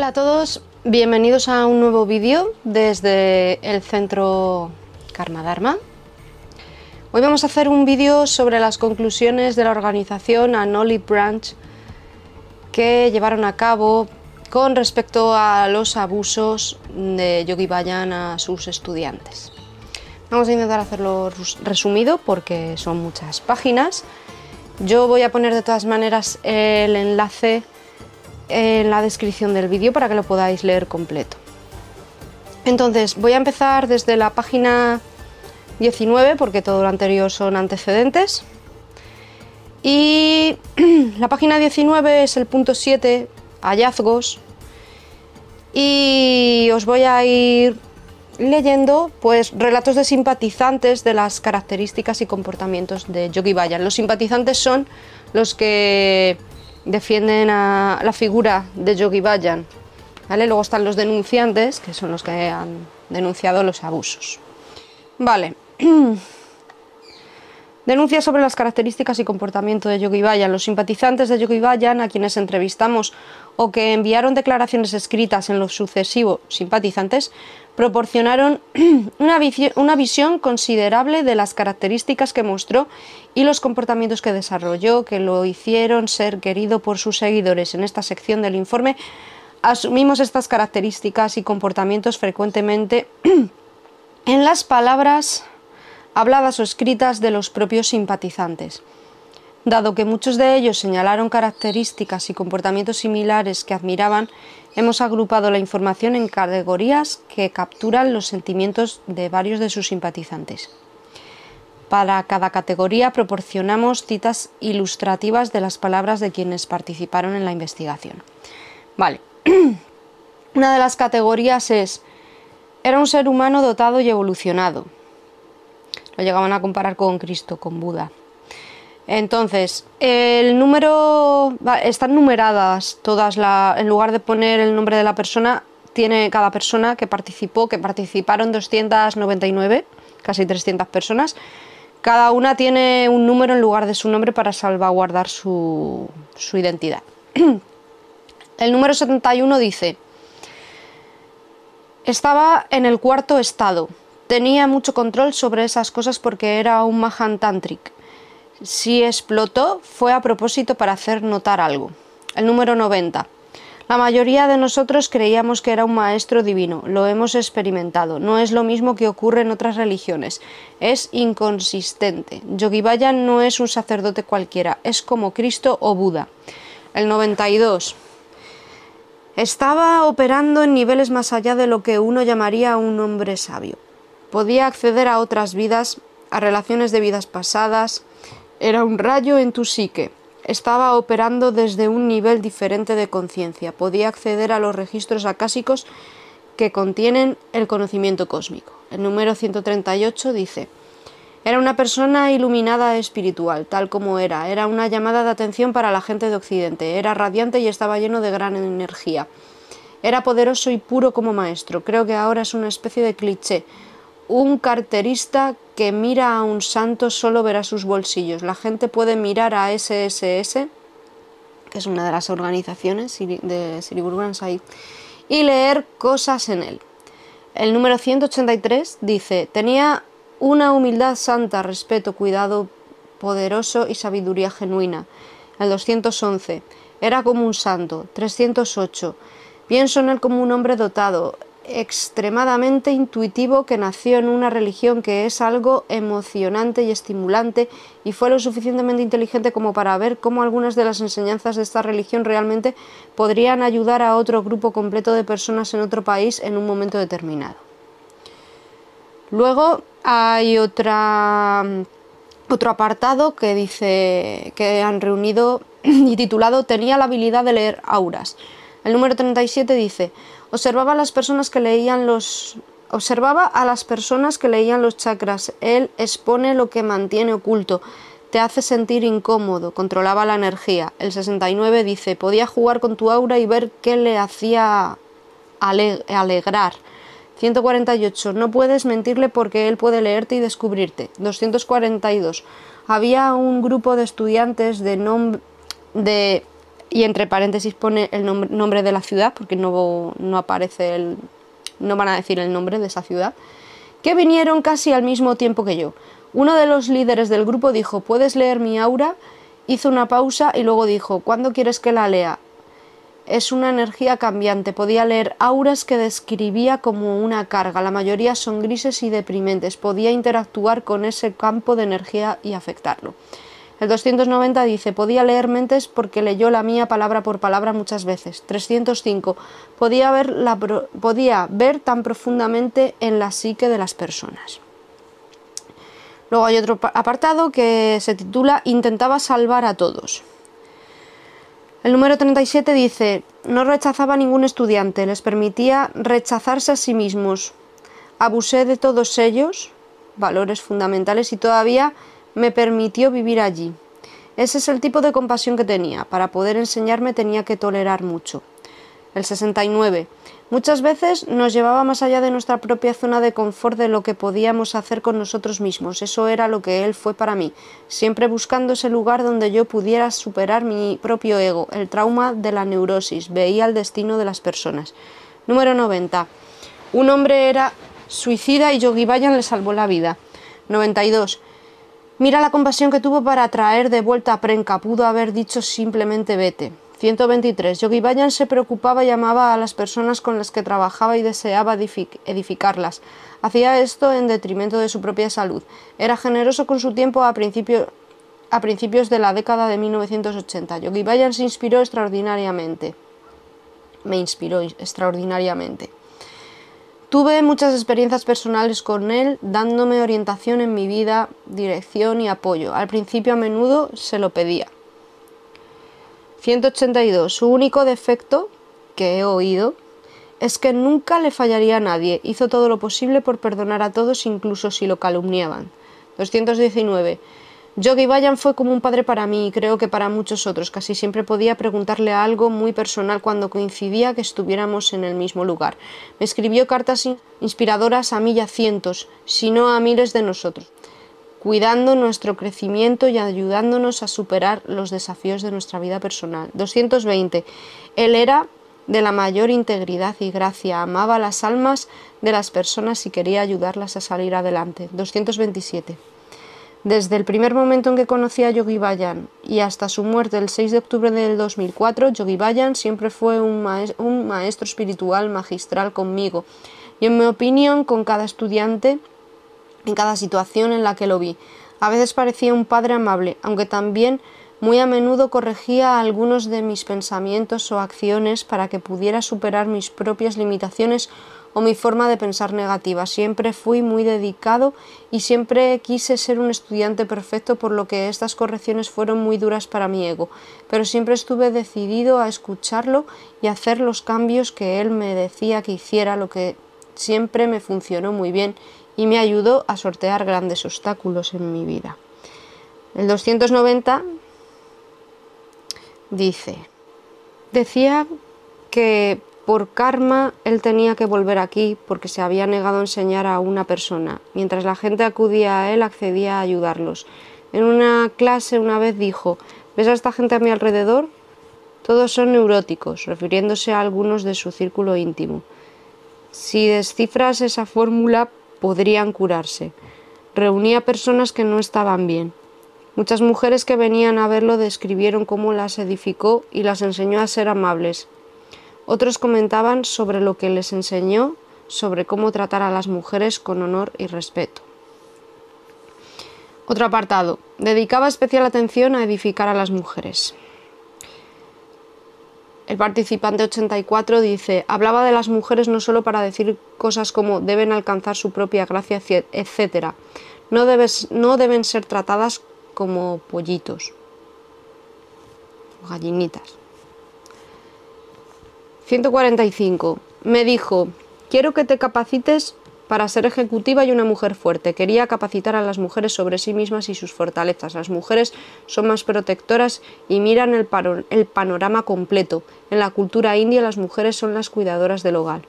Hola a todos, bienvenidos a un nuevo vídeo desde el centro Karma Dharma. Hoy vamos a hacer un vídeo sobre las conclusiones de la organización Anoli Branch que llevaron a cabo con respecto a los abusos de Yogi Bayan a sus estudiantes. Vamos a intentar hacerlo resumido porque son muchas páginas. Yo voy a poner de todas maneras el enlace en la descripción del vídeo para que lo podáis leer completo. Entonces, voy a empezar desde la página 19 porque todo lo anterior son antecedentes. Y la página 19 es el punto 7, hallazgos. Y os voy a ir leyendo pues relatos de simpatizantes de las características y comportamientos de Yogi Bayan. Los simpatizantes son los que defienden a la figura de Yogi Bayan. ¿vale? Luego están los denunciantes, que son los que han denunciado los abusos. Vale. Denuncia sobre las características y comportamiento de Yogi Bayan. Los simpatizantes de Yogi Bayan, a quienes entrevistamos o que enviaron declaraciones escritas en los sucesivos simpatizantes, proporcionaron una, una visión considerable de las características que mostró y los comportamientos que desarrolló, que lo hicieron ser querido por sus seguidores. En esta sección del informe asumimos estas características y comportamientos frecuentemente en las palabras habladas o escritas de los propios simpatizantes. Dado que muchos de ellos señalaron características y comportamientos similares que admiraban, hemos agrupado la información en categorías que capturan los sentimientos de varios de sus simpatizantes. Para cada categoría proporcionamos citas ilustrativas de las palabras de quienes participaron en la investigación. Vale. Una de las categorías es era un ser humano dotado y evolucionado, lo llegaban a comparar con Cristo, con Buda. Entonces, el número, están numeradas todas, en lugar de poner el nombre de la persona, tiene cada persona que participó, que participaron 299, casi 300 personas, cada una tiene un número en lugar de su nombre para salvaguardar su, su identidad. El número 71 dice, estaba en el cuarto estado, Tenía mucho control sobre esas cosas porque era un Mahan Tantric. Si explotó, fue a propósito para hacer notar algo. El número 90. La mayoría de nosotros creíamos que era un maestro divino, lo hemos experimentado. No es lo mismo que ocurre en otras religiones. Es inconsistente. Yogi Bayan no es un sacerdote cualquiera, es como Cristo o Buda. El 92. Estaba operando en niveles más allá de lo que uno llamaría un hombre sabio. Podía acceder a otras vidas, a relaciones de vidas pasadas. Era un rayo en tu psique. Estaba operando desde un nivel diferente de conciencia. Podía acceder a los registros acásicos que contienen el conocimiento cósmico. El número 138 dice, era una persona iluminada espiritual, tal como era. Era una llamada de atención para la gente de Occidente. Era radiante y estaba lleno de gran energía. Era poderoso y puro como maestro. Creo que ahora es una especie de cliché un carterista que mira a un santo solo verá sus bolsillos. La gente puede mirar a SSS, que es una de las organizaciones de Sri Guru y leer cosas en él. El número 183 dice, tenía una humildad santa, respeto, cuidado poderoso y sabiduría genuina. El 211, era como un santo. 308, pienso en él como un hombre dotado extremadamente intuitivo que nació en una religión que es algo emocionante y estimulante y fue lo suficientemente inteligente como para ver cómo algunas de las enseñanzas de esta religión realmente podrían ayudar a otro grupo completo de personas en otro país en un momento determinado. Luego hay otra, otro apartado que dice que han reunido y titulado Tenía la habilidad de leer auras. El número 37 dice Observaba a las personas que leían los observaba a las personas que leían los chakras. Él expone lo que mantiene oculto. Te hace sentir incómodo, controlaba la energía. El 69 dice, podía jugar con tu aura y ver qué le hacía alegrar. 148. No puedes mentirle porque él puede leerte y descubrirte. 242. Había un grupo de estudiantes de, de y entre paréntesis pone el nombre, de la ciudad, porque no, no aparece el, no van a decir el nombre de esa ciudad, que vinieron casi al mismo tiempo que yo. Uno de los líderes del grupo dijo, ¿puedes leer mi aura? Hizo una pausa y luego dijo, ¿cuándo quieres que la lea? Es una energía cambiante. Podía leer auras que describía como una carga. La mayoría son grises y deprimentes. Podía interactuar con ese campo de energía y afectarlo. El 290 dice, podía leer mentes porque leyó la mía palabra por palabra muchas veces. 305, podía ver, la, podía ver tan profundamente en la psique de las personas. Luego hay otro apartado que se titula Intentaba salvar a todos. El número 37 dice, no rechazaba a ningún estudiante, les permitía rechazarse a sí mismos. Abusé de todos ellos, valores fundamentales, y todavía me permitió vivir allí. Ese es el tipo de compasión que tenía. Para poder enseñarme tenía que tolerar mucho. El 69. Muchas veces nos llevaba más allá de nuestra propia zona de confort de lo que podíamos hacer con nosotros mismos. Eso era lo que él fue para mí, siempre buscando ese lugar donde yo pudiera superar mi propio ego, el trauma de la neurosis, veía el destino de las personas. Número 90. Un hombre era suicida y Yogi Bayan le salvó la vida. 92. Mira la compasión que tuvo para traer de vuelta a Prenka. Pudo haber dicho simplemente vete. 123. Yogi Bayan se preocupaba y amaba a las personas con las que trabajaba y deseaba edificarlas. Hacía esto en detrimento de su propia salud. Era generoso con su tiempo a, a principios de la década de 1980. Yogi Bayan se inspiró extraordinariamente. Me inspiró extraordinariamente. Tuve muchas experiencias personales con él, dándome orientación en mi vida, dirección y apoyo. Al principio a menudo se lo pedía. 182. Su único defecto, que he oído, es que nunca le fallaría a nadie. Hizo todo lo posible por perdonar a todos, incluso si lo calumniaban. 219. Yogi Bayan fue como un padre para mí y creo que para muchos otros. Casi siempre podía preguntarle algo muy personal cuando coincidía que estuviéramos en el mismo lugar. Me escribió cartas inspiradoras a mí y a cientos, si no a miles de nosotros, cuidando nuestro crecimiento y ayudándonos a superar los desafíos de nuestra vida personal. 220. Él era de la mayor integridad y gracia, amaba las almas de las personas y quería ayudarlas a salir adelante. 227. Desde el primer momento en que conocí a Yogi Bayan y hasta su muerte el 6 de octubre del 2004, Yogi Bayan siempre fue un, un maestro espiritual magistral conmigo y en mi opinión con cada estudiante en cada situación en la que lo vi. A veces parecía un padre amable, aunque también muy a menudo corregía algunos de mis pensamientos o acciones para que pudiera superar mis propias limitaciones o mi forma de pensar negativa. Siempre fui muy dedicado y siempre quise ser un estudiante perfecto, por lo que estas correcciones fueron muy duras para mi ego, pero siempre estuve decidido a escucharlo y hacer los cambios que él me decía que hiciera, lo que siempre me funcionó muy bien y me ayudó a sortear grandes obstáculos en mi vida. El 290 dice, decía que por karma él tenía que volver aquí porque se había negado a enseñar a una persona. Mientras la gente acudía a él, accedía a ayudarlos. En una clase una vez dijo, ¿ves a esta gente a mi alrededor? Todos son neuróticos, refiriéndose a algunos de su círculo íntimo. Si descifras esa fórmula, podrían curarse. Reunía personas que no estaban bien. Muchas mujeres que venían a verlo describieron cómo las edificó y las enseñó a ser amables, otros comentaban sobre lo que les enseñó sobre cómo tratar a las mujeres con honor y respeto. Otro apartado. Dedicaba especial atención a edificar a las mujeres. El participante 84 dice, hablaba de las mujeres no solo para decir cosas como deben alcanzar su propia gracia, etc. No, no deben ser tratadas como pollitos, gallinitas. 145. Me dijo, quiero que te capacites para ser ejecutiva y una mujer fuerte. Quería capacitar a las mujeres sobre sí mismas y sus fortalezas. Las mujeres son más protectoras y miran el, el panorama completo. En la cultura india las mujeres son las cuidadoras del hogar.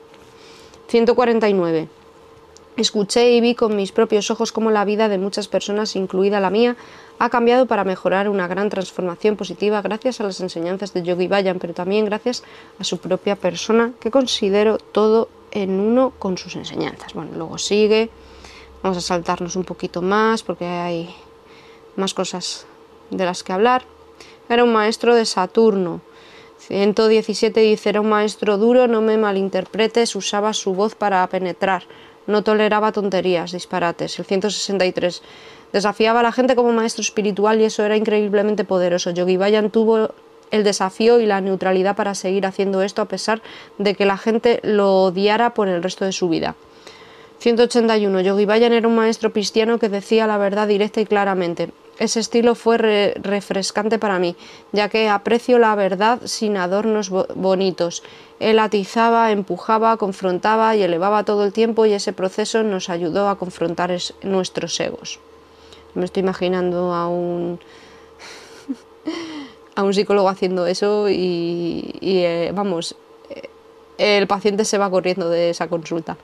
149. Escuché y vi con mis propios ojos cómo la vida de muchas personas, incluida la mía, ha cambiado para mejorar una gran transformación positiva gracias a las enseñanzas de Yogi Bayan, pero también gracias a su propia persona, que considero todo en uno con sus enseñanzas. Bueno, luego sigue, vamos a saltarnos un poquito más porque hay más cosas de las que hablar. Era un maestro de Saturno. 117 dice, era un maestro duro, no me malinterpretes, usaba su voz para penetrar, no toleraba tonterías, disparates. El 163 desafiaba a la gente como maestro espiritual y eso era increíblemente poderoso. Yogi Bayan tuvo el desafío y la neutralidad para seguir haciendo esto a pesar de que la gente lo odiara por el resto de su vida. 181. Yogi Bayan era un maestro cristiano que decía la verdad directa y claramente. Ese estilo fue refrescante para mí, ya que aprecio la verdad sin adornos bonitos. Él atizaba, empujaba, confrontaba y elevaba todo el tiempo y ese proceso nos ayudó a confrontar nuestros egos. Me estoy imaginando a un a un psicólogo haciendo eso y, eh, vamos, eh, el paciente se va corriendo de esa consulta.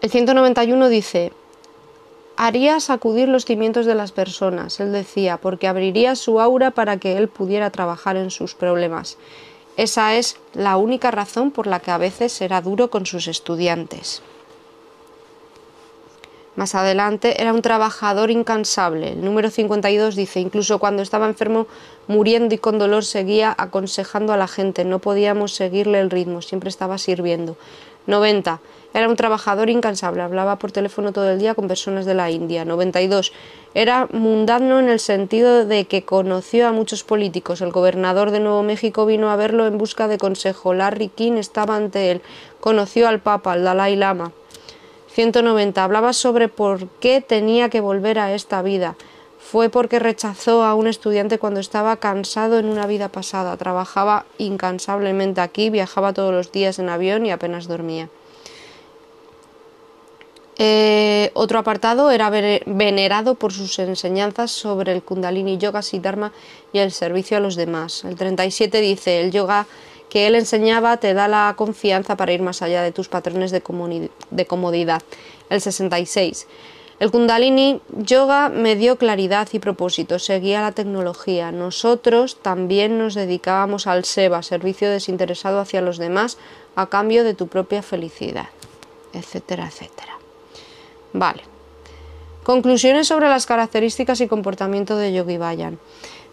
El 191 dice, haría sacudir los cimientos de las personas, él decía, porque abriría su aura para que él pudiera trabajar en sus problemas. Esa es la única razón por la que a veces será duro con sus estudiantes. Más adelante era un trabajador incansable. El número 52 dice, incluso cuando estaba enfermo, muriendo y con dolor, seguía aconsejando a la gente. No podíamos seguirle el ritmo, siempre estaba sirviendo. 90. Era un trabajador incansable, hablaba por teléfono todo el día con personas de la India. 92. Era mundano en el sentido de que conoció a muchos políticos. El gobernador de Nuevo México vino a verlo en busca de consejo. Larry King estaba ante él. Conoció al Papa, al Dalai Lama. 190. Hablaba sobre por qué tenía que volver a esta vida. Fue porque rechazó a un estudiante cuando estaba cansado en una vida pasada. Trabajaba incansablemente aquí, viajaba todos los días en avión y apenas dormía. Eh, otro apartado era venerado por sus enseñanzas sobre el Kundalini Yoga, Siddharma y el servicio a los demás. El 37 dice, el yoga que él enseñaba te da la confianza para ir más allá de tus patrones de, comodidad. El 66. El Kundalini Yoga me dio claridad y propósito, seguía la tecnología. Nosotros también nos dedicábamos al SEBA, servicio desinteresado hacia los demás, a cambio de tu propia felicidad, etcétera, etcétera. Vale. Conclusiones sobre las características y comportamiento de Yogi Bayan.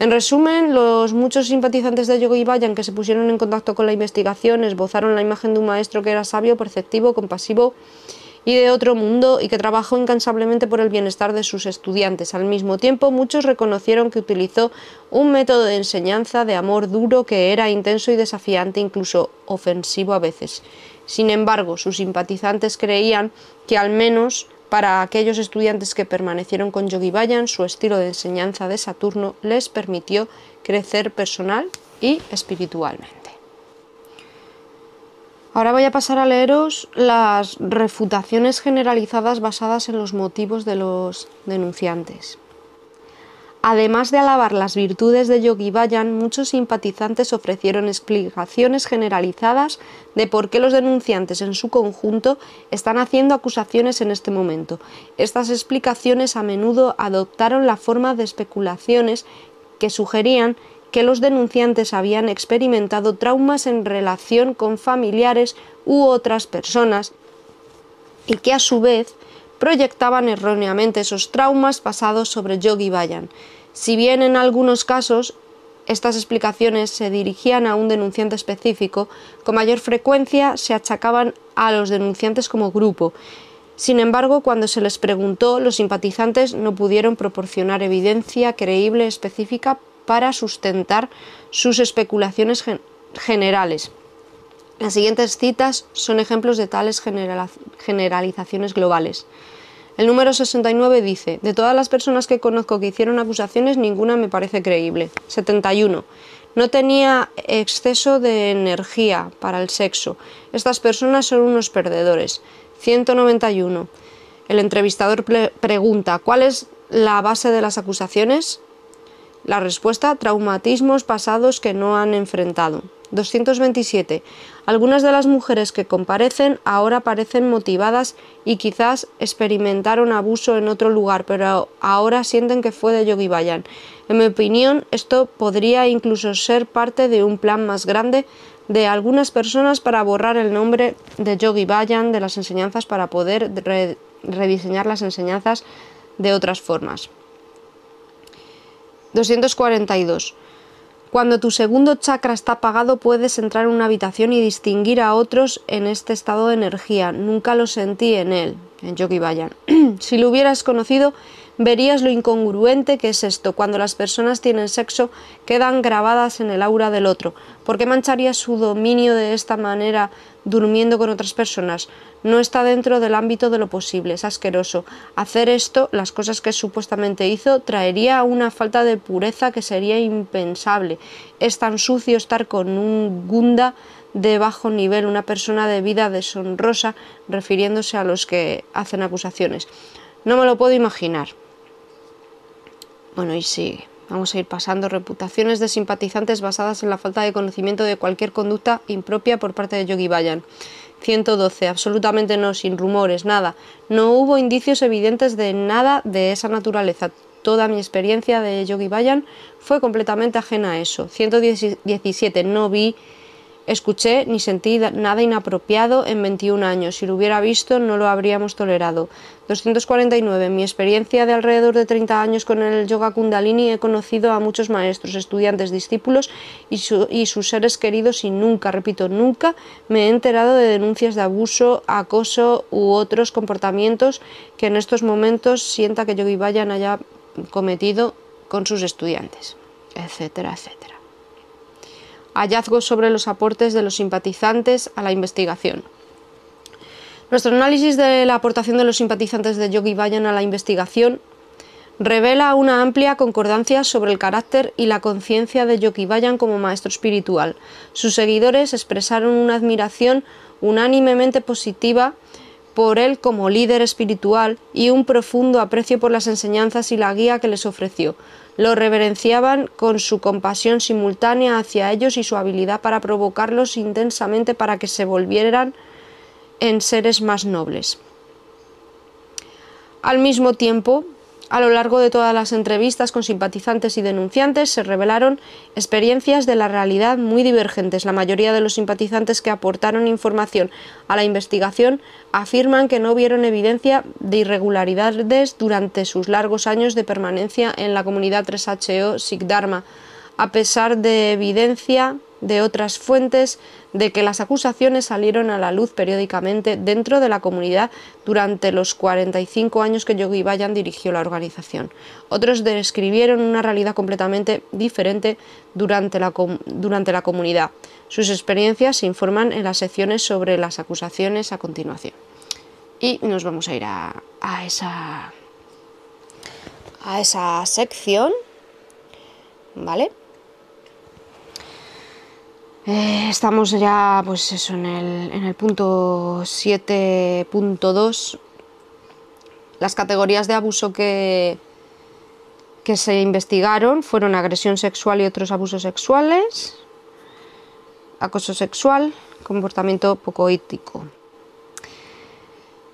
En resumen, los muchos simpatizantes de Yogi Bayan que se pusieron en contacto con la investigación esbozaron la imagen de un maestro que era sabio, perceptivo, compasivo y de otro mundo y que trabajó incansablemente por el bienestar de sus estudiantes. Al mismo tiempo, muchos reconocieron que utilizó un método de enseñanza de amor duro que era intenso y desafiante, incluso ofensivo a veces. Sin embargo, sus simpatizantes creían que al menos para aquellos estudiantes que permanecieron con Yogi Bayan, su estilo de enseñanza de Saturno les permitió crecer personal y espiritualmente. Ahora voy a pasar a leeros las refutaciones generalizadas basadas en los motivos de los denunciantes. Además de alabar las virtudes de Yogi Bayan, muchos simpatizantes ofrecieron explicaciones generalizadas de por qué los denunciantes en su conjunto están haciendo acusaciones en este momento. Estas explicaciones a menudo adoptaron la forma de especulaciones que sugerían que los denunciantes habían experimentado traumas en relación con familiares u otras personas y que a su vez proyectaban erróneamente esos traumas pasados sobre Yogi Bayan. Si bien en algunos casos estas explicaciones se dirigían a un denunciante específico, con mayor frecuencia se achacaban a los denunciantes como grupo. Sin embargo, cuando se les preguntó, los simpatizantes no pudieron proporcionar evidencia creíble específica para sustentar sus especulaciones generales. Las siguientes citas son ejemplos de tales generalizaciones globales. El número 69 dice, de todas las personas que conozco que hicieron acusaciones, ninguna me parece creíble. 71. No tenía exceso de energía para el sexo. Estas personas son unos perdedores. 191. El entrevistador pregunta, ¿cuál es la base de las acusaciones? La respuesta, traumatismos pasados que no han enfrentado. 227. Algunas de las mujeres que comparecen ahora parecen motivadas y quizás experimentaron abuso en otro lugar, pero ahora sienten que fue de Yogi Bayan. En mi opinión, esto podría incluso ser parte de un plan más grande de algunas personas para borrar el nombre de Yogi Bayan de las enseñanzas para poder rediseñar las enseñanzas de otras formas. 242. Cuando tu segundo chakra está apagado puedes entrar en una habitación y distinguir a otros en este estado de energía. Nunca lo sentí en él, en Yogi Bayan. si lo hubieras conocido, verías lo incongruente que es esto. Cuando las personas tienen sexo, quedan grabadas en el aura del otro. ¿Por qué mancharía su dominio de esta manera durmiendo con otras personas? No está dentro del ámbito de lo posible, es asqueroso. Hacer esto, las cosas que supuestamente hizo, traería una falta de pureza que sería impensable. Es tan sucio estar con un gunda de bajo nivel, una persona de vida deshonrosa, refiriéndose a los que hacen acusaciones. No me lo puedo imaginar. Bueno, y sigue. Vamos a ir pasando reputaciones de simpatizantes basadas en la falta de conocimiento de cualquier conducta impropia por parte de Yogi Bayan. 112. Absolutamente no, sin rumores, nada. No hubo indicios evidentes de nada de esa naturaleza. Toda mi experiencia de Yogi Bayan fue completamente ajena a eso. 117. No vi Escuché ni sentí nada inapropiado en 21 años. Si lo hubiera visto, no lo habríamos tolerado. 249. En mi experiencia de alrededor de 30 años con el yoga kundalini he conocido a muchos maestros, estudiantes, discípulos y, y sus seres queridos y nunca, repito, nunca me he enterado de denuncias de abuso, acoso u otros comportamientos que en estos momentos sienta que Yogi Bayan haya cometido con sus estudiantes, etcétera, etcétera hallazgos sobre los aportes de los simpatizantes a la investigación. Nuestro análisis de la aportación de los simpatizantes de Yogi Bayan a la investigación revela una amplia concordancia sobre el carácter y la conciencia de Yogi Bayan como maestro espiritual. Sus seguidores expresaron una admiración unánimemente positiva por él como líder espiritual y un profundo aprecio por las enseñanzas y la guía que les ofreció. Lo reverenciaban con su compasión simultánea hacia ellos y su habilidad para provocarlos intensamente para que se volvieran en seres más nobles. Al mismo tiempo, a lo largo de todas las entrevistas con simpatizantes y denunciantes se revelaron experiencias de la realidad muy divergentes. La mayoría de los simpatizantes que aportaron información a la investigación afirman que no vieron evidencia de irregularidades durante sus largos años de permanencia en la comunidad 3HO Sikh Dharma, a pesar de evidencia de otras fuentes de que las acusaciones salieron a la luz periódicamente dentro de la comunidad durante los 45 años que Yogi Bayan dirigió la organización. Otros describieron una realidad completamente diferente durante la, durante la comunidad. Sus experiencias se informan en las secciones sobre las acusaciones a continuación. Y nos vamos a ir a, a esa, a esa sección. ¿Vale? Eh, estamos ya pues eso, en, el, en el punto 7.2. Las categorías de abuso que, que se investigaron fueron agresión sexual y otros abusos sexuales, acoso sexual, comportamiento poco ético.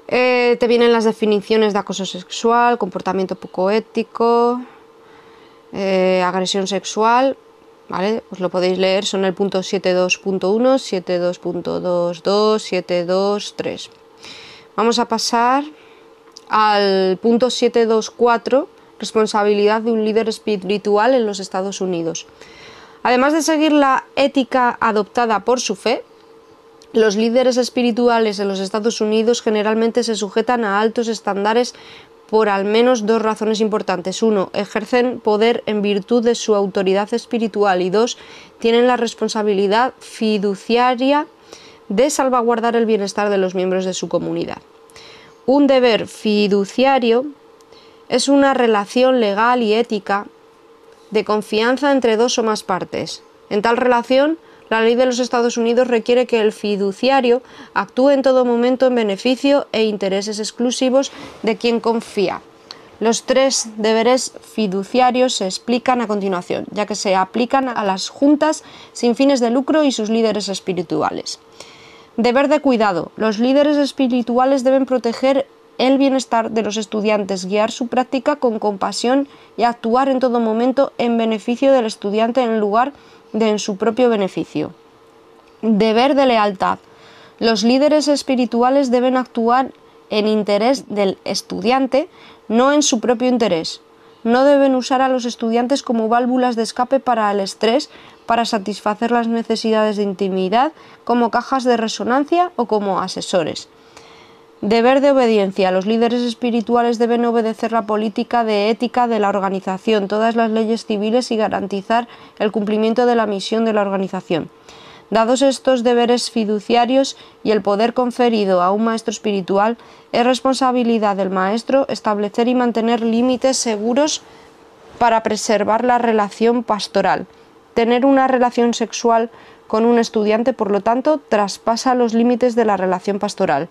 Eh, te vienen las definiciones de acoso sexual, comportamiento poco ético, eh, agresión sexual, ¿vale? Os lo podéis leer, son el punto 72.1, 72.22, 723. Vamos a pasar al punto 724, responsabilidad de un líder espiritual en los Estados Unidos. Además de seguir la ética adoptada por su fe, los líderes espirituales en los Estados Unidos generalmente se sujetan a altos estándares por al menos dos razones importantes. Uno, ejercen poder en virtud de su autoridad espiritual y dos, tienen la responsabilidad fiduciaria de salvaguardar el bienestar de los miembros de su comunidad. Un deber fiduciario es una relación legal y ética de confianza entre dos o más partes. En tal relación, la ley de los Estados Unidos requiere que el fiduciario actúe en todo momento en beneficio e intereses exclusivos de quien confía. Los tres deberes fiduciarios se explican a continuación, ya que se aplican a las juntas sin fines de lucro y sus líderes espirituales. Deber de cuidado. Los líderes espirituales deben proteger el bienestar de los estudiantes, guiar su práctica con compasión y actuar en todo momento en beneficio del estudiante en lugar de en su propio beneficio. Deber de lealtad. Los líderes espirituales deben actuar en interés del estudiante, no en su propio interés. No deben usar a los estudiantes como válvulas de escape para el estrés, para satisfacer las necesidades de intimidad, como cajas de resonancia o como asesores. Deber de obediencia. Los líderes espirituales deben obedecer la política de ética de la organización, todas las leyes civiles y garantizar el cumplimiento de la misión de la organización. Dados estos deberes fiduciarios y el poder conferido a un maestro espiritual, es responsabilidad del maestro establecer y mantener límites seguros para preservar la relación pastoral. Tener una relación sexual con un estudiante, por lo tanto, traspasa los límites de la relación pastoral.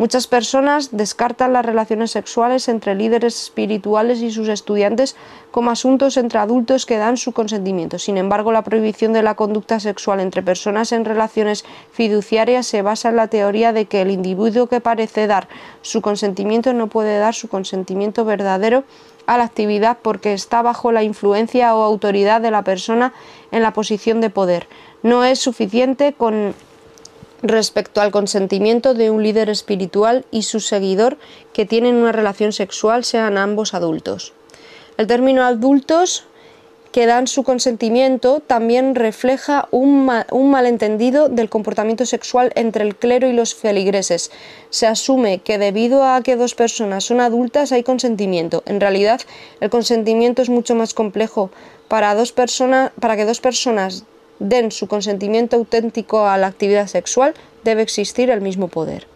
Muchas personas descartan las relaciones sexuales entre líderes espirituales y sus estudiantes como asuntos entre adultos que dan su consentimiento. Sin embargo, la prohibición de la conducta sexual entre personas en relaciones fiduciarias se basa en la teoría de que el individuo que parece dar su consentimiento no puede dar su consentimiento verdadero a la actividad porque está bajo la influencia o autoridad de la persona en la posición de poder. No es suficiente con respecto al consentimiento de un líder espiritual y su seguidor que tienen una relación sexual, sean ambos adultos. El término adultos que dan su consentimiento también refleja un, malentendido del comportamiento sexual entre el clero y los feligreses. Se asume que debido a que dos personas son adultas hay consentimiento. En realidad, el consentimiento es mucho más complejo. Para, dos personas, para que dos personas den su consentimiento auténtico a la actividad sexual, debe existir el mismo poder.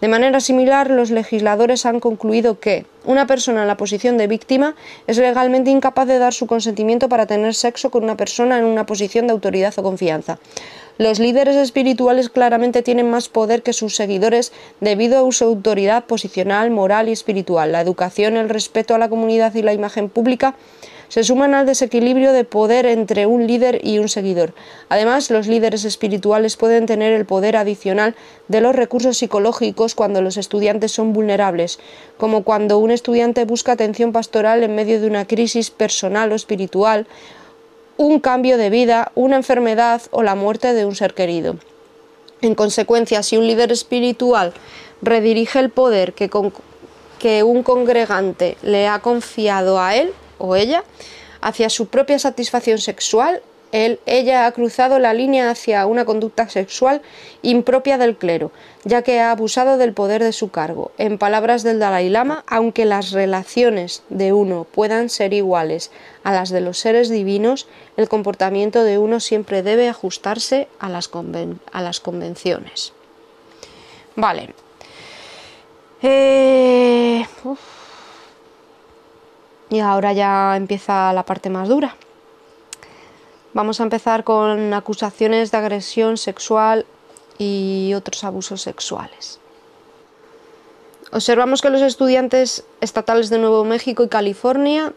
De manera similar, los legisladores han concluido que una persona en la posición de víctima es legalmente incapaz de dar su consentimiento para tener sexo con una persona en una posición de autoridad o confianza. Los líderes espirituales claramente tienen más poder que sus seguidores debido a su autoridad posicional, moral y espiritual. La educación, el respeto a la comunidad y la imagen pública se suman al desequilibrio de poder entre un líder y un seguidor. Además, los líderes espirituales pueden tener el poder adicional de los recursos psicológicos cuando los estudiantes son vulnerables, como cuando un estudiante busca atención pastoral en medio de una crisis personal o espiritual, un cambio de vida, una enfermedad o la muerte de un ser querido. En consecuencia, si un líder espiritual redirige el poder que, un congregante le ha confiado a él, o ella hacia su propia satisfacción sexual, él, ella ha cruzado la línea hacia una conducta sexual impropia del clero, ya que ha abusado del poder de su cargo. En palabras del Dalai Lama, aunque las relaciones de uno puedan ser iguales a las de los seres divinos, el comportamiento de uno siempre debe ajustarse a las, a las convenciones. Vale. Eh, y ahora ya empieza la parte más dura. Vamos a empezar con acusaciones de agresión sexual y otros abusos sexuales. Observamos que los estudiantes estatales de Nuevo México y California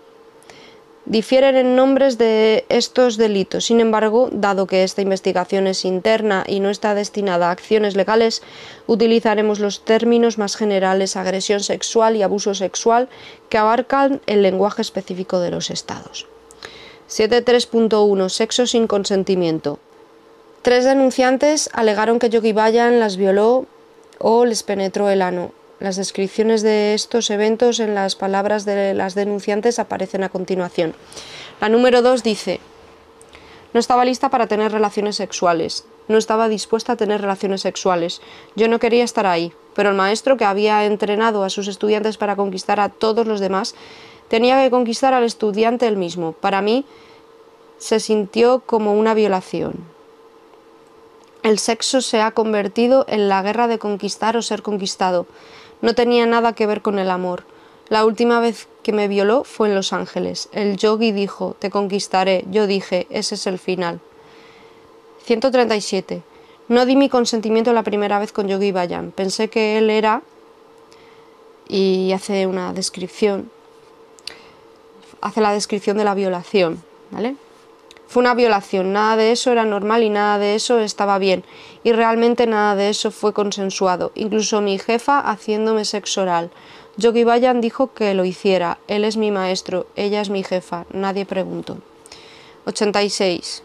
difieren en nombres de estos delitos. Sin embargo, dado que esta investigación es interna y no está destinada a acciones legales, utilizaremos los términos más generales agresión sexual y abuso sexual que abarcan el lenguaje específico de los estados. 7.3.1 Sexo sin consentimiento. Tres denunciantes alegaron que Yogi Bayan las violó o les penetró el ano. Las descripciones de estos eventos en las palabras de las denunciantes aparecen a continuación. La número 2 dice, no estaba lista para tener relaciones sexuales, no estaba dispuesta a tener relaciones sexuales, yo no quería estar ahí, pero el maestro que había entrenado a sus estudiantes para conquistar a todos los demás, tenía que conquistar al estudiante él mismo. Para mí se sintió como una violación. El sexo se ha convertido en la guerra de conquistar o ser conquistado no tenía nada que ver con el amor. La última vez que me violó fue en Los Ángeles. El yogi dijo, te conquistaré. Yo dije, ese es el final. 137. No di mi consentimiento la primera vez con Yogi Bayan. Pensé que él era, y hace una descripción, hace la descripción de la violación, ¿vale? Fue una violación, nada de eso era normal y nada de eso estaba bien. Y realmente nada de eso fue consensuado. Incluso mi jefa haciéndome sexo oral. Yogi Bayan dijo que lo hiciera. Él es mi maestro, ella es mi jefa. Nadie preguntó. 86.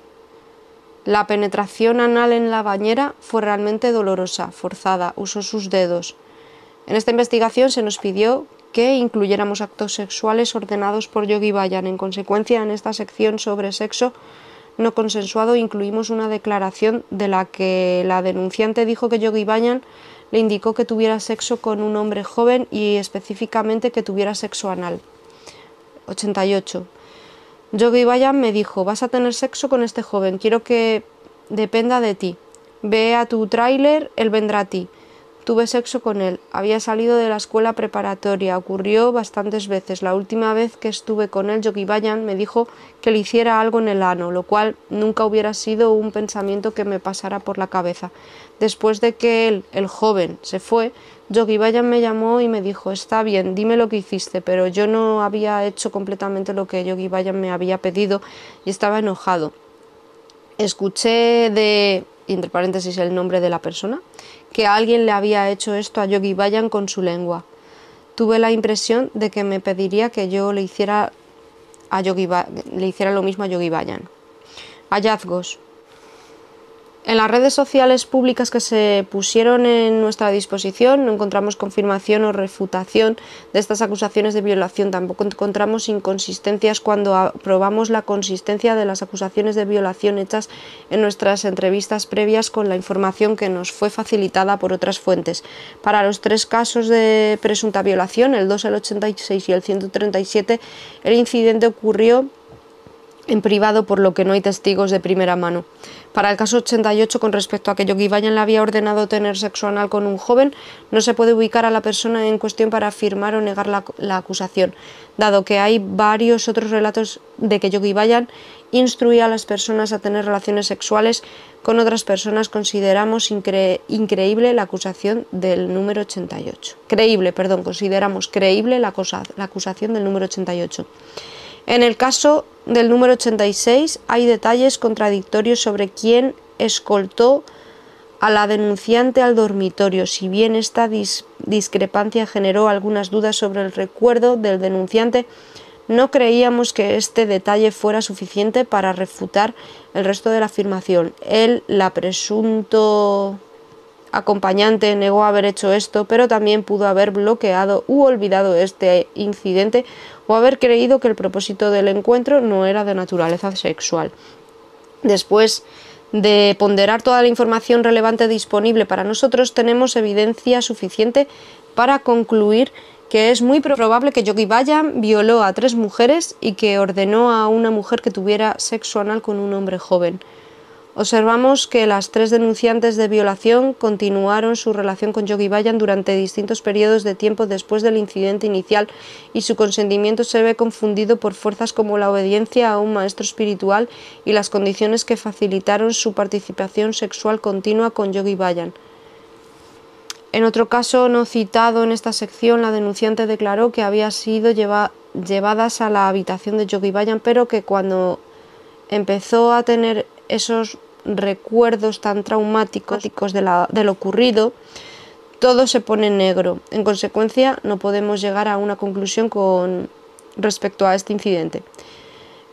La penetración anal en la bañera fue realmente dolorosa, forzada, usó sus dedos. En esta investigación se nos pidió que incluyéramos actos sexuales ordenados por Yogi Bayan. En consecuencia, en esta sección sobre sexo no consensuado incluimos una declaración de la que la denunciante dijo que Yogi Bayan le indicó que tuviera sexo con un hombre joven y específicamente que tuviera sexo anal. 88. Yogi Bayan me dijo, vas a tener sexo con este joven, quiero que dependa de ti. Ve a tu tráiler, él vendrá a ti. Tuve sexo con él. Había salido de la escuela preparatoria. Ocurrió bastantes veces. La última vez que estuve con él, Yogi Bayan me dijo que le hiciera algo en el ano, lo cual nunca hubiera sido un pensamiento que me pasara por la cabeza. Después de que él, el joven, se fue, Yogi Bayan me llamó y me dijo, está bien, dime lo que hiciste, pero yo no había hecho completamente lo que Yogi Bayan me había pedido y estaba enojado. Escuché de, entre paréntesis, el nombre de la persona, que alguien le había hecho esto a Yogi Bayan con su lengua. Tuve la impresión de que me pediría que yo le hiciera, a Yogi le hiciera lo mismo a Yogi Bayan. Hallazgos. En las redes sociales públicas que se pusieron en nuestra disposición no encontramos confirmación o refutación de estas acusaciones de violación. Tampoco encontramos inconsistencias cuando aprobamos la consistencia de las acusaciones de violación hechas en nuestras entrevistas previas con la información que nos fue facilitada por otras fuentes. Para los tres casos de presunta violación, el 2, el 86 y el 137, el incidente ocurrió en privado por lo que no hay testigos de primera mano. Para el caso 88, con respecto a que Yogi Bayan le había ordenado tener sexo anal con un joven, no se puede ubicar a la persona en cuestión para afirmar o negar la, acusación, dado que hay varios otros relatos de que Yogi Bayan instruía a las personas a tener relaciones sexuales con otras personas, consideramos increíble la acusación del número 88. Creíble, perdón, consideramos creíble la, la acusación del número 88. En el caso del número 86 hay detalles contradictorios sobre quién escoltó a la denunciante al dormitorio, si bien esta discrepancia generó algunas dudas sobre el recuerdo del denunciante, no creíamos que este detalle fuera suficiente para refutar el resto de la afirmación. Él, la presunto acompañante negó haber hecho esto, pero también pudo haber bloqueado u olvidado este incidente o haber creído que el propósito del encuentro no era de naturaleza sexual. Después de ponderar toda la información relevante disponible para nosotros, tenemos evidencia suficiente para concluir que es muy probable que Yogi Bayan violó a tres mujeres y que ordenó a una mujer que tuviera sexo anal con un hombre joven. Observamos que las tres denunciantes de violación continuaron su relación con Yogi Bayan durante distintos periodos de tiempo después del incidente inicial y su consentimiento se ve confundido por fuerzas como la obediencia a un maestro espiritual y las condiciones que facilitaron su participación sexual continua con Yogi Bayan. En otro caso no citado en esta sección, la denunciante declaró que había sido llevadas a la habitación de Yogi Bayan, pero que cuando empezó a tener esos recuerdos tan traumáticos de, lo ocurrido, todo se pone negro. En consecuencia, no podemos llegar a una conclusión con respecto a este incidente.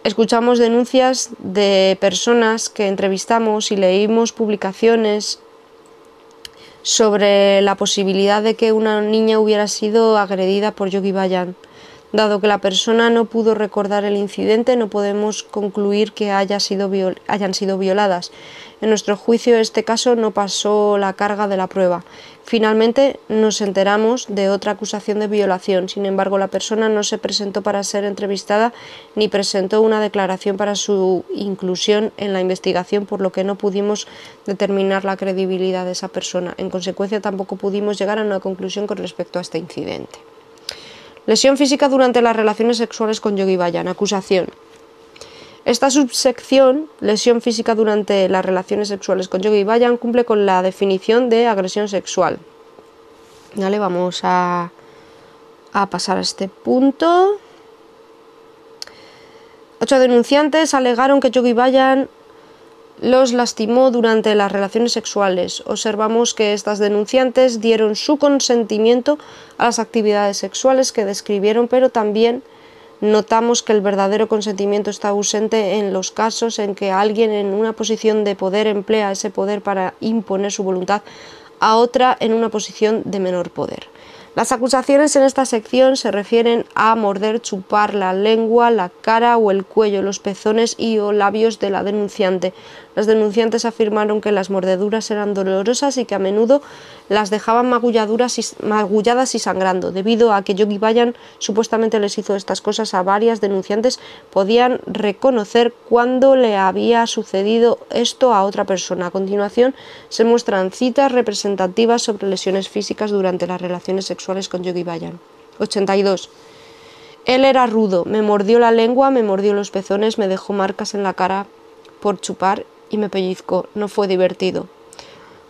Escuchamos denuncias de personas que entrevistamos y leímos publicaciones sobre la posibilidad de que una niña hubiera sido agredida por Yogi Bayan. Dado que la persona no pudo recordar el incidente, no podemos concluir que haya sido hayan sido violadas. En nuestro juicio, este caso no pasó la carga de la prueba. Finalmente, nos enteramos de otra acusación de violación. Sin embargo, la persona no se presentó para ser entrevistada ni presentó una declaración para su inclusión en la investigación, por lo que no pudimos determinar la credibilidad de esa persona. En consecuencia, tampoco pudimos llegar a una conclusión con respecto a este incidente. Lesión física durante las relaciones sexuales con Yogi Bayan. Acusación. Esta subsección, lesión física durante las relaciones sexuales con Yogi Bayan, cumple con la definición de agresión sexual. Vale, vamos a, a pasar a este punto. Ocho denunciantes alegaron que Yogi Bayan los lastimó durante las relaciones sexuales. Observamos que estas denunciantes dieron su consentimiento a las actividades sexuales que describieron, pero también notamos que el verdadero consentimiento está ausente en los casos en que alguien en una posición de poder emplea ese poder para imponer su voluntad a otra en una posición de menor poder. Las acusaciones en esta sección se refieren a morder, chupar la lengua, la cara o el cuello, los pezones y o labios de la denunciante. Las denunciantes afirmaron que las mordeduras eran dolorosas y que a menudo las dejaban magulladas y sangrando. Debido a que Yogi Bayan supuestamente les hizo estas cosas a varias denunciantes, podían reconocer cuándo le había sucedido esto a otra persona. A continuación se muestran citas representativas sobre lesiones físicas durante las relaciones sexuales con Yogi Bayan. 82. Él era rudo, me mordió la lengua, me mordió los pezones, me dejó marcas en la cara por chupar y me pellizcó. No fue divertido.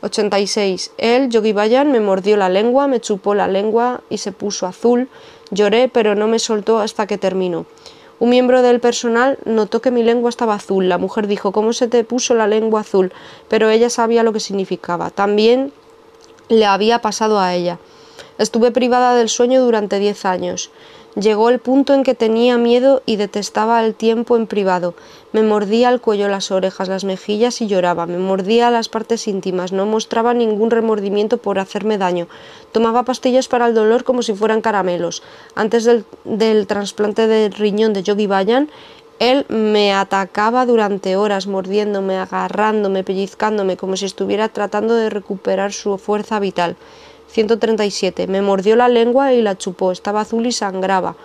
86. Él, Yogi Bayan, me mordió la lengua, me chupó la lengua y se puso azul. Lloré, pero no me soltó hasta que terminó. Un miembro del personal notó que mi lengua estaba azul. La mujer dijo, ¿cómo se te puso la lengua azul? Pero ella sabía lo que significaba. También le había pasado a ella. Estuve privada del sueño durante diez años. Llegó el punto en que tenía miedo y detestaba el tiempo en privado. Me mordía el cuello, las orejas, las mejillas y lloraba. Me mordía las partes íntimas. No mostraba ningún remordimiento por hacerme daño. Tomaba pastillas para el dolor como si fueran caramelos. Antes del, del trasplante del riñón de Yogi Bayan, él me atacaba durante horas, mordiéndome, agarrándome, pellizcándome, como si estuviera tratando de recuperar su fuerza vital. 137. Me mordió la lengua y la chupó. Estaba azul y sangraba.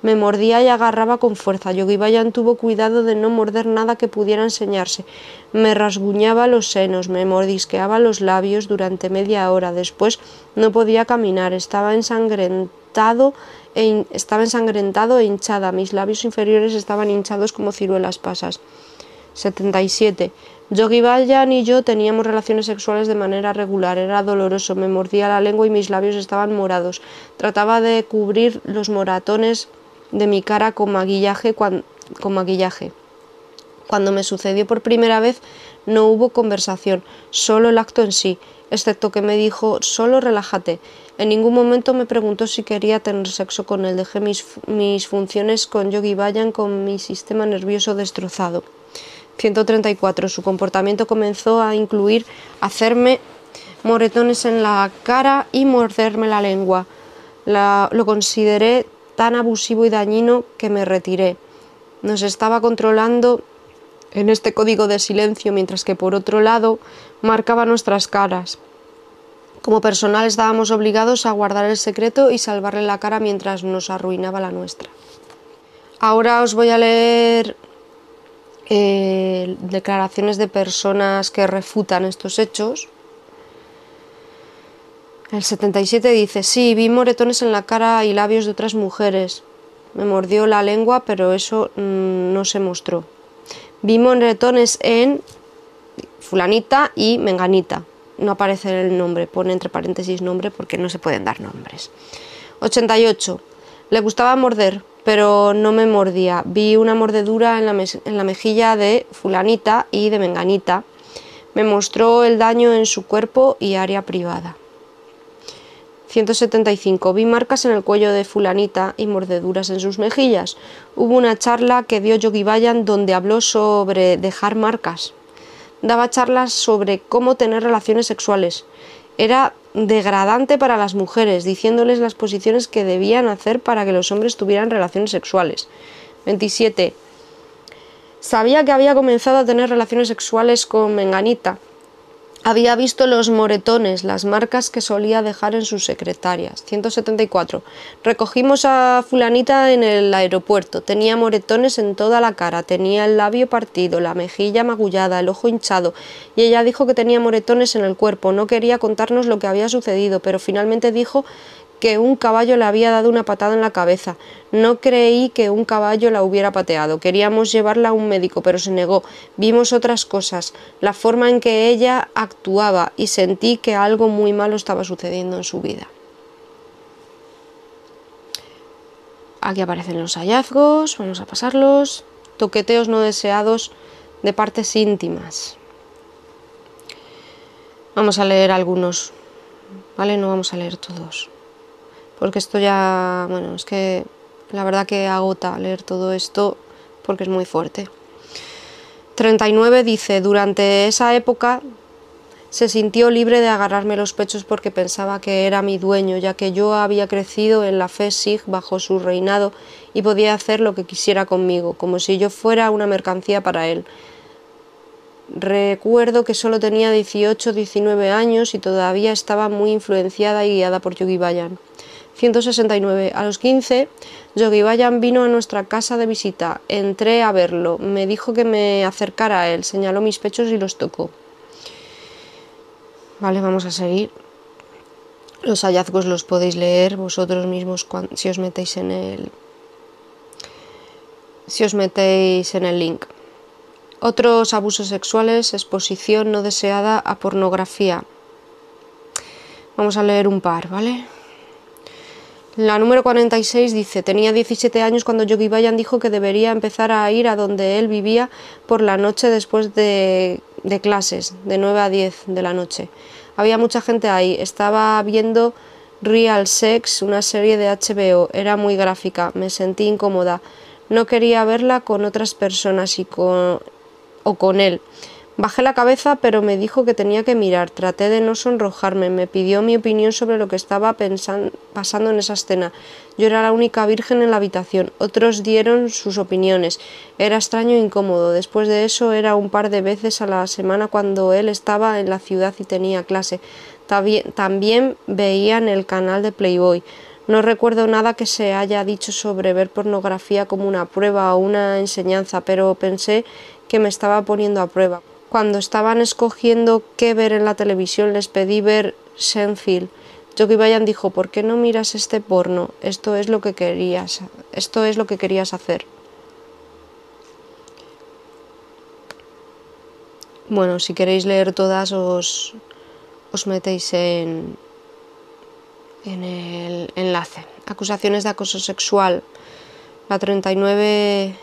Me mordía y agarraba con fuerza. Yogi Bayan tuvo cuidado de no morder nada que pudiera enseñarse. Me rasguñaba los senos, me mordisqueaba los labios durante media hora. Después no podía caminar. Estaba ensangrentado e, estaba ensangrentado e hinchada. Mis labios inferiores estaban hinchados como ciruelas pasas. 77. Yogi Bayan y yo teníamos relaciones sexuales de manera regular. Era doloroso, me mordía la lengua y mis labios estaban morados. Trataba de cubrir los moratones de mi cara con maquillaje. Cuando me sucedió por primera vez no hubo conversación, solo el acto en sí, excepto que me dijo solo relájate. En ningún momento me preguntó si quería tener sexo con él. Dejé mis, mis funciones con Yogi Bayan con mi sistema nervioso destrozado. 134. Su comportamiento comenzó a incluir hacerme moretones en la cara y morderme la lengua. lo consideré tan abusivo y dañino que me retiré. Nos estaba controlando en este código de silencio, mientras que por otro lado marcaba nuestras caras. Como personal estábamos obligados a guardar el secreto y salvarle la cara mientras nos arruinaba la nuestra. Ahora os voy a leer eh, declaraciones de personas que refutan estos hechos. El 77 dice, sí, vi moretones en la cara y labios de otras mujeres. Me mordió la lengua, pero eso mm, no se mostró. Vi moretones en fulanita y menganita. No aparece el nombre, pone entre paréntesis nombre porque no se pueden dar nombres. 88. Le gustaba morder, pero no me mordía. Vi una mordedura en la, mejilla de fulanita y de menganita. Me mostró el daño en su cuerpo y área privada. 175. Vi marcas en el cuello de fulanita y mordeduras en sus mejillas. Hubo una charla que dio Yogi Bayan donde habló sobre dejar marcas. Daba charlas sobre cómo tener relaciones sexuales. Era degradante para las mujeres, diciéndoles las posiciones que debían hacer para que los hombres tuvieran relaciones sexuales. 27. Sabía que había comenzado a tener relaciones sexuales con Menganita, había visto los moretones, las marcas que solía dejar en sus secretarias. 174. Recogimos a fulanita en el aeropuerto. Tenía moretones en toda la cara, tenía el labio partido, la mejilla magullada, el ojo hinchado, y ella dijo que tenía moretones en el cuerpo. No quería contarnos lo que había sucedido, pero finalmente dijo que un caballo le había dado una patada en la cabeza. No creí que un caballo la hubiera pateado. Queríamos llevarla a un médico, pero se negó. Vimos otras cosas, la forma en que ella actuaba y sentí que algo muy malo estaba sucediendo en su vida. Aquí aparecen los hallazgos, vamos a pasarlos. toqueteos no deseados de partes íntimas. Vamos a leer algunos, ¿vale? No vamos a leer todos, porque esto ya, bueno, es que la verdad que agota leer todo esto porque es muy fuerte. 39 dice, durante esa época se sintió libre de agarrarme los pechos porque pensaba que era mi dueño, ya que yo había crecido en la fe Sig bajo su reinado y podía hacer lo que quisiera conmigo, como si yo fuera una mercancía para él. Recuerdo que solo tenía 18 19 años y todavía estaba muy influenciada y guiada por Yogi Bayan. 169. A los 15, Yogi Bayan vino a nuestra casa de visita. Entré a verlo. Me dijo que me acercara a él, señaló mis pechos y los tocó. Vale, vamos a seguir. Los hallazgos los podéis leer vosotros mismos si os metéis en el si os metéis en el link. Otros abusos sexuales, exposición no deseada a pornografía. Vamos a leer un par, ¿vale? La número 46 dice, tenía 17 años cuando Yogi Bayan dijo que debería empezar a ir a donde él vivía por la noche después de clases, de 9 a 10 de la noche. Había mucha gente ahí, estaba viendo Real Sex, una serie de HBO, era muy gráfica, me sentí incómoda, no quería verla con otras personas y con, o con él. Bajé la cabeza, pero me dijo que tenía que mirar. Traté de no sonrojarme. Me pidió mi opinión sobre lo que estaba pasando en esa escena. Yo era la única virgen en la habitación. Otros dieron sus opiniones. Era extraño e incómodo. Después de eso era un par de veces a la semana cuando él estaba en la ciudad y tenía clase. También veían el canal de Playboy. No recuerdo nada que se haya dicho sobre ver pornografía como una prueba o una enseñanza, pero pensé que me estaba poniendo a prueba. Cuando estaban escogiendo qué ver en la televisión les pedí ver Senfield. Yogi Bayan dijo, ¿por qué no miras este porno? Esto es lo que querías, esto es lo que querías hacer. Bueno, si queréis leer todas os, os metéis en, en el enlace. Acusaciones de acoso sexual. La 39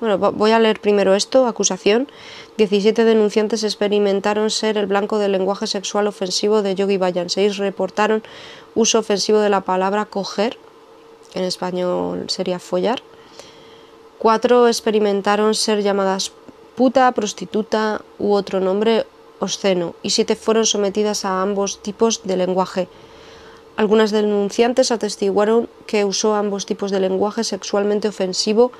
bueno, voy a leer primero esto, acusación. 17 denunciantes experimentaron ser el blanco del lenguaje sexual ofensivo de Yogi Bayan. 6 reportaron uso ofensivo de la palabra coger, en español sería follar. 4 experimentaron ser llamadas puta, prostituta u otro nombre obsceno. Y 7 fueron sometidas a ambos tipos de lenguaje. Algunas denunciantes atestiguaron que usó ambos tipos de lenguaje sexualmente ofensivo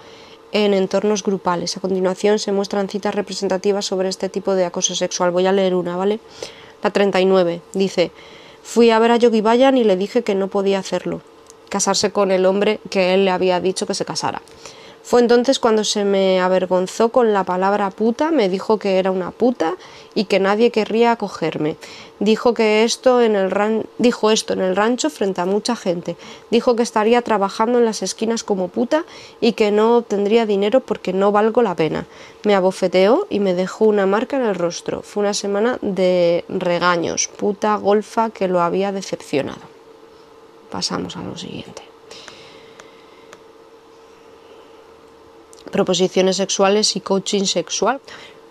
en entornos grupales. A continuación se muestran citas representativas sobre este tipo de acoso sexual. Voy a leer una, ¿vale? La 39 dice, fui a ver a Yogi Bayan y le dije que no podía hacerlo, casarse con el hombre que él le había dicho que se casara. Fue entonces cuando se me avergonzó con la palabra puta, me dijo que era una puta y que nadie querría acogerme. Dijo que esto en el dijo esto en el rancho frente a mucha gente. Dijo que estaría trabajando en las esquinas como puta y que no obtendría dinero porque no valgo la pena. Me abofeteó y me dejó una marca en el rostro. Fue una semana de regaños, puta golfa que lo había decepcionado. Pasamos a lo siguiente. Proposiciones sexuales y coaching sexual.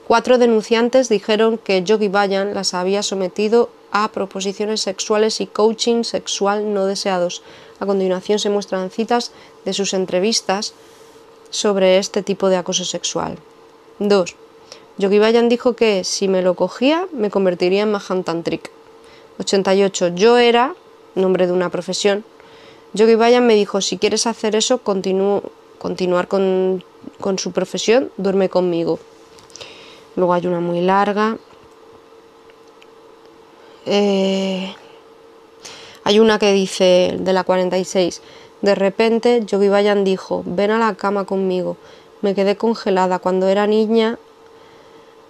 Cuatro denunciantes dijeron que Yogi Bayan las había sometido a proposiciones sexuales y coaching sexual no deseados. A continuación se muestran citas de sus entrevistas sobre este tipo de acoso sexual. 2. Yogi Bayan dijo que si me lo cogía me convertiría en Mahantantrik. 88. Yo era, nombre de una profesión. Yogi Bayan me dijo si quieres hacer eso continúo, continuar con con su profesión, duerme conmigo. Luego hay una muy larga. Eh, hay una que dice, de la 46, de repente Yogi Bayan dijo, ven a la cama conmigo. Me quedé congelada. Cuando era niña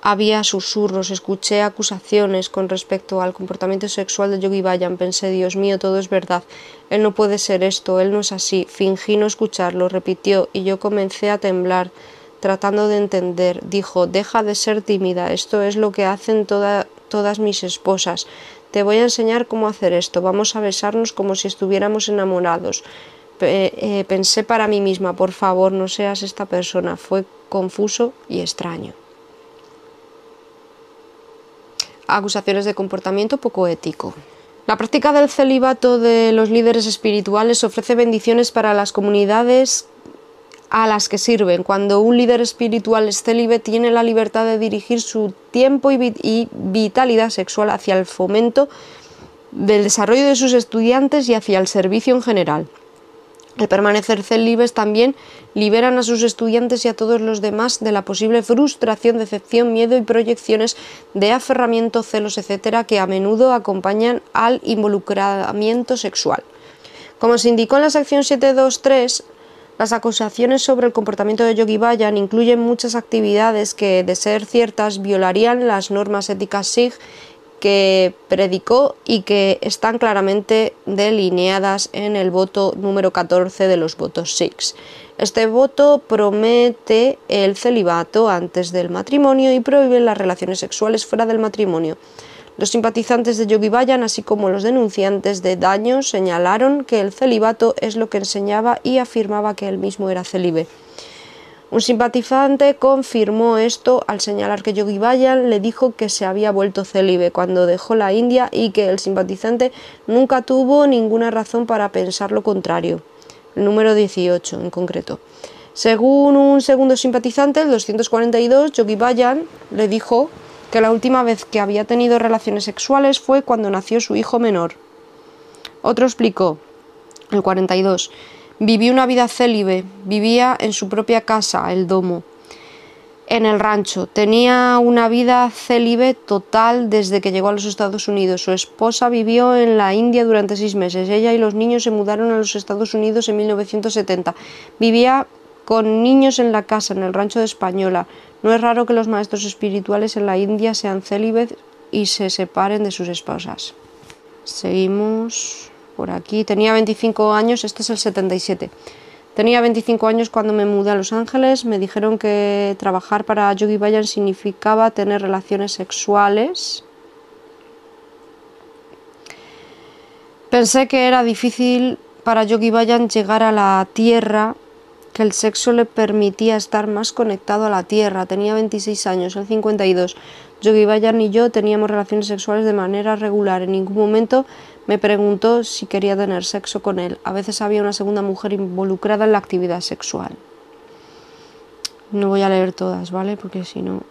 había susurros, escuché acusaciones con respecto al comportamiento sexual de Yogi Bayan. Pensé, Dios mío, todo es verdad. Él no puede ser esto, él no es así. Fingí no escucharlo, repitió, y yo comencé a temblar, tratando de entender. Dijo, deja de ser tímida, esto es lo que hacen todas mis esposas. Te voy a enseñar cómo hacer esto. Vamos a besarnos como si estuviéramos enamorados. eh, pensé para mí misma, por favor, no seas esta persona. Fue confuso y extraño. Acusaciones de comportamiento poco ético. La práctica del celibato de los líderes espirituales ofrece bendiciones para las comunidades a las que sirven. Cuando un líder espiritual es célibe, tiene la libertad de dirigir su tiempo y vitalidad sexual hacia el fomento del desarrollo de sus estudiantes y hacia el servicio en general. El permanecer célibes también liberan a sus estudiantes y a todos los demás de la posible frustración, decepción, miedo y proyecciones de aferramiento, celos, etcétera, que a menudo acompañan al involucramiento sexual. Como se indicó en la sección 723, las acusaciones sobre el comportamiento de Yogi Bayan incluyen muchas actividades que, de ser ciertas, violarían las normas éticas SIG que predicó y que están claramente delineadas en el voto número 14 de los votos Sikhs. Este voto promete el celibato antes del matrimonio y prohíbe las relaciones sexuales fuera del matrimonio. Los simpatizantes de Yogi Bayan, así como los denunciantes de daño, señalaron que el celibato es lo que enseñaba y afirmaba que él mismo era celibe. Un simpatizante confirmó esto al señalar que Yogi Bayan le dijo que se había vuelto célibe cuando dejó la India y que el simpatizante nunca tuvo ninguna razón para pensar lo contrario. El número 18 en concreto. Según un segundo simpatizante, el 242, Yogi Bayan le dijo que la última vez que había tenido relaciones sexuales fue cuando nació su hijo menor. Otro explicó, el 42, Vivió una vida célibe, vivía en su propia casa, el domo, en el rancho. Tenía una vida célibe total desde que llegó a los Estados Unidos. Su esposa vivió en la India durante seis meses. Ella y los niños se mudaron a los Estados Unidos en 1970. Vivía con niños en la casa, en el rancho de Española. No es raro que los maestros espirituales en la India sean célibes y se separen de sus esposas. Seguimos por aquí. Tenía 25 años, este es el 77. Tenía 25 años cuando me mudé a Los Ángeles. Me dijeron que trabajar para Yogi Bayan significaba tener relaciones sexuales. Pensé que era difícil para Yogi Bayan llegar a la tierra, que el sexo le permitía estar más conectado a la tierra. Tenía 26 años, el 52. Yogi Bayan y yo teníamos relaciones sexuales de manera regular. En ningún momento me preguntó si quería tener sexo con él. A veces había una segunda mujer involucrada en la actividad sexual. No voy a leer todas, ¿vale? Porque si no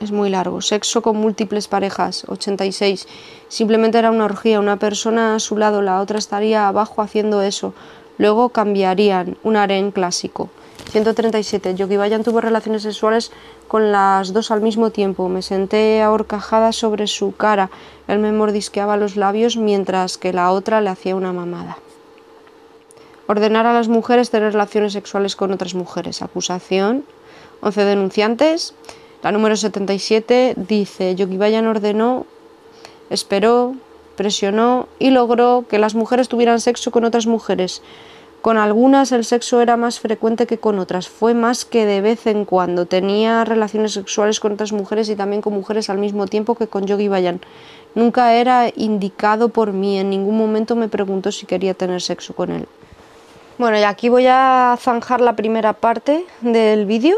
es muy largo. Sexo con múltiples parejas, 86. Simplemente era una orgía, una persona a su lado, la otra estaría abajo haciendo eso. Luego cambiarían, un harén clásico. 137. Yogi Bayan tuvo relaciones sexuales con las dos al mismo tiempo. Me senté ahorcajada sobre su cara. Él me mordisqueaba los labios mientras que la otra le hacía una mamada. Ordenar a las mujeres tener relaciones sexuales con otras mujeres. Acusación. 11 denunciantes. La número 77 dice, Yogi Bayan ordenó, esperó, presionó y logró que las mujeres tuvieran sexo con otras mujeres. Con algunas el sexo era más frecuente que con otras, fue más que de vez en cuando. Tenía relaciones sexuales con otras mujeres y también con mujeres al mismo tiempo que con Yogi Bayan. Nunca era indicado por mí, en ningún momento me preguntó si quería tener sexo con él. Bueno, y aquí voy a zanjar la primera parte del vídeo.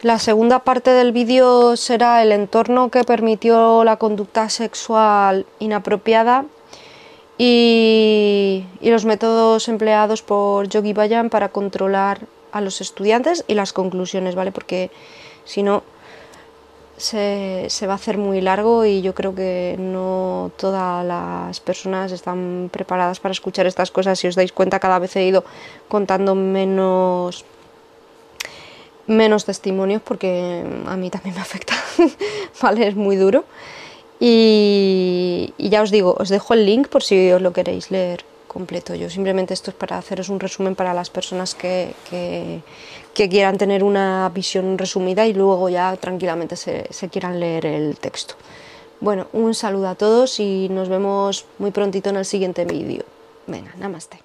La segunda parte del vídeo será el entorno que permitió la conducta sexual inapropiada y, los métodos empleados por Yogi Bayan para controlar a los estudiantes y las conclusiones, ¿vale? Porque si no se, va a hacer muy largo y yo creo que no todas las personas están preparadas para escuchar estas cosas. Si os dais cuenta, cada vez he ido contando menos menos testimonios porque a mí también me afecta, ¿vale? Es muy duro. Y, ya os digo, os dejo el link por si os lo queréis leer completo. Yo simplemente esto es para haceros un resumen para las personas que, quieran tener una visión resumida y luego ya tranquilamente se, se quieran leer el texto. Bueno, un saludo a todos y nos vemos muy prontito en el siguiente vídeo. Venga, namaste.